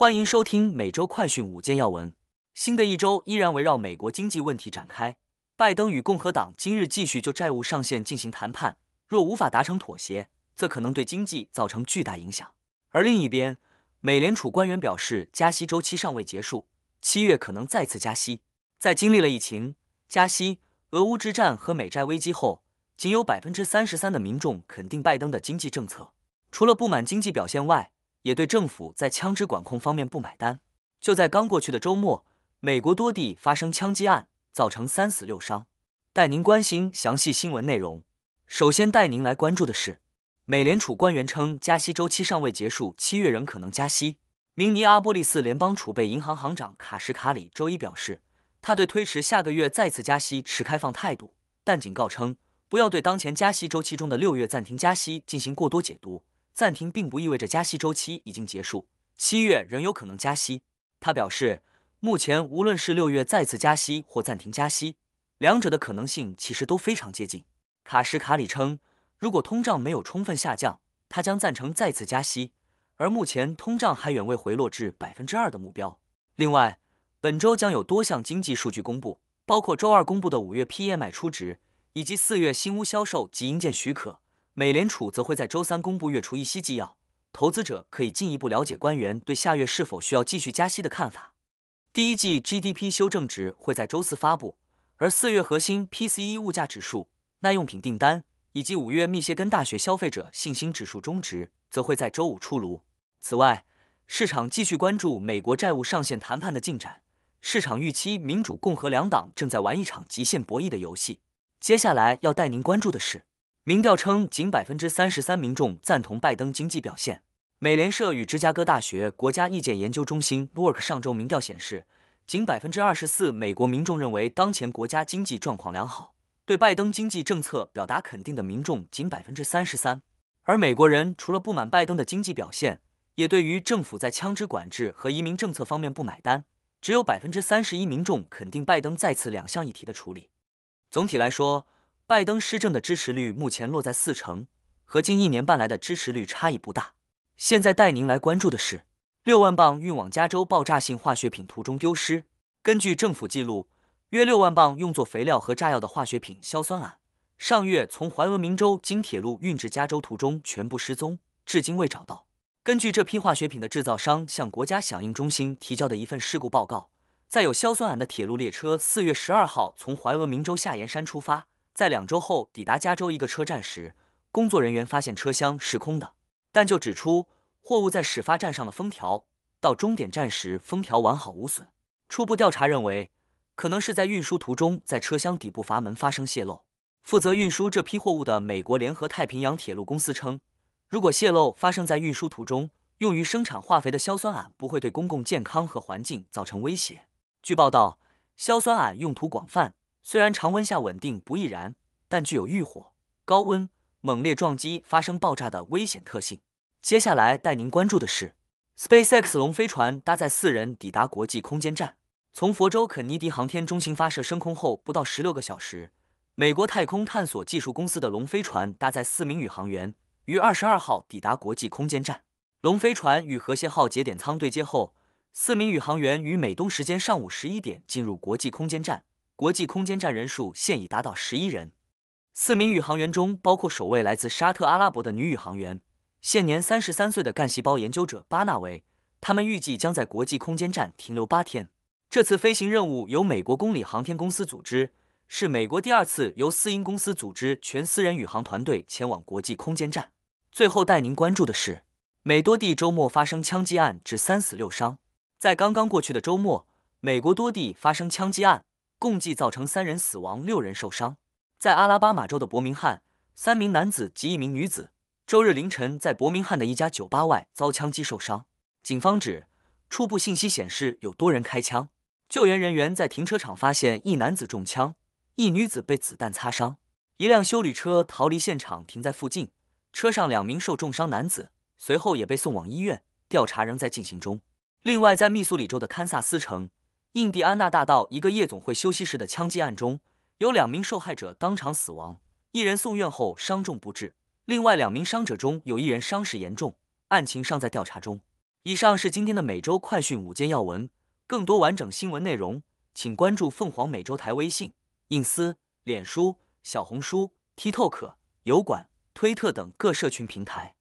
欢迎收听每周快讯五件要闻。新的一周依然围绕美国经济问题展开。拜登与共和党今日继续就债务上限进行谈判，若无法达成妥协，则可能对经济造成巨大影响。而另一边，美联储官员表示，加息周期尚未结束，七月可能再次加息。在经历了疫情、加息、俄乌之战和美债危机后，仅有百分之三十三的民众肯定拜登的经济政策。除了不满经济表现外，也对政府在枪支管控方面不买单。就在刚过去的周末，美国多地发生枪击案，造成三死六伤。带您关心详细新闻内容。首先带您来关注的是。美联储官员称，加息周期尚未结束，七月仍可能加息。明尼阿波利斯联邦储备银行行长卡什卡里周一表示，他对推迟下个月再次加息持开放态度，但警告称，不要对当前加息周期中的六月暂停加息进行过多解读。暂停并不意味着加息周期已经结束，七月仍有可能加息。他表示，目前无论是六月再次加息或暂停加息，两者的可能性其实都非常接近。卡什卡里称。如果通胀没有充分下降，他将赞成再次加息。而目前通胀还远未回落至百分之二的目标。另外，本周将有多项经济数据公布，包括周二公布的五月 PMI 初值以及四月新屋销售及营建许可。美联储则会在周三公布月初议息纪要，投资者可以进一步了解官员对下月是否需要继续加息的看法。第一季 GDP 修正值会在周四发布，而四月核心 PCE 物价指数、耐用品订单。以及五月密歇根大学消费者信心指数中值则会在周五出炉。此外，市场继续关注美国债务上限谈判的进展。市场预期民主、共和两党正在玩一场极限博弈的游戏。接下来要带您关注的是，民调称仅百分之三十三民众赞同拜登经济表现。美联社与芝加哥大学国家意见研究中心 （Work） 上周民调显示，仅百分之二十四美国民众认为当前国家经济状况良好。对拜登经济政策表达肯定的民众仅百分之三十三，而美国人除了不满拜登的经济表现，也对于政府在枪支管制和移民政策方面不买单。只有百分之三十一民众肯定拜登再次两项议题的处理。总体来说，拜登施政的支持率目前落在四成，和近一年半来的支持率差异不大。现在带您来关注的是六万磅运往加州爆炸性化学品途中丢失。根据政府记录。约六万磅用作肥料和炸药的化学品硝酸铵，上月从怀俄明州经铁路运至加州途中全部失踪，至今未找到。根据这批化学品的制造商向国家响应中心提交的一份事故报告，在有硝酸铵的铁路列车四月十二号从怀俄明州下盐山出发，在两周后抵达加州一个车站时，工作人员发现车厢是空的，但就指出货物在始发站上的封条，到终点站时封条完好无损。初步调查认为。可能是在运输途中，在车厢底部阀门发生泄漏。负责运输这批货物的美国联合太平洋铁路公司称，如果泄漏发生在运输途中，用于生产化肥的硝酸铵不会对公共健康和环境造成威胁。据报道，硝酸铵用途广泛，虽然常温下稳定不易燃，但具有遇火、高温、猛烈撞击发生爆炸的危险特性。接下来带您关注的是，SpaceX 龙飞船搭载四人抵达国际空间站。从佛州肯尼迪航天中心发射升空后不到十六个小时，美国太空探索技术公司的龙飞船搭载四名宇航员于二十二号抵达国际空间站。龙飞船与和谐号节点舱对接后，四名宇航员于美东时间上午十一点进入国际空间站。国际空间站人数现已达到十一人。四名宇航员中包括首位来自沙特阿拉伯的女宇航员，现年三十三岁的干细胞研究者巴纳维。他们预计将在国际空间站停留八天。这次飞行任务由美国公里航天公司组织，是美国第二次由私营公司组织全私人宇航团队前往国际空间站。最后带您关注的是，美多地周末发生枪击案，致三死六伤。在刚刚过去的周末，美国多地发生枪击案，共计造成三人死亡，六人受伤。在阿拉巴马州的伯明翰，三名男子及一名女子周日凌晨在伯明翰的一家酒吧外遭枪击受伤。警方指，初步信息显示有多人开枪。救援人员在停车场发现一男子中枪，一女子被子弹擦伤。一辆修理车逃离现场，停在附近，车上两名受重伤男子随后也被送往医院，调查仍在进行中。另外，在密苏里州的堪萨斯城印第安纳大道一个夜总会休息室的枪击案中，有两名受害者当场死亡，一人送院后伤重不治，另外两名伤者中有一人伤势严重，案情尚在调查中。以上是今天的每周快讯五件要闻，更多完整新闻内容，请关注凤凰美洲台微信、隐私、脸书、小红书、TikTok、油管、推特等各社群平台。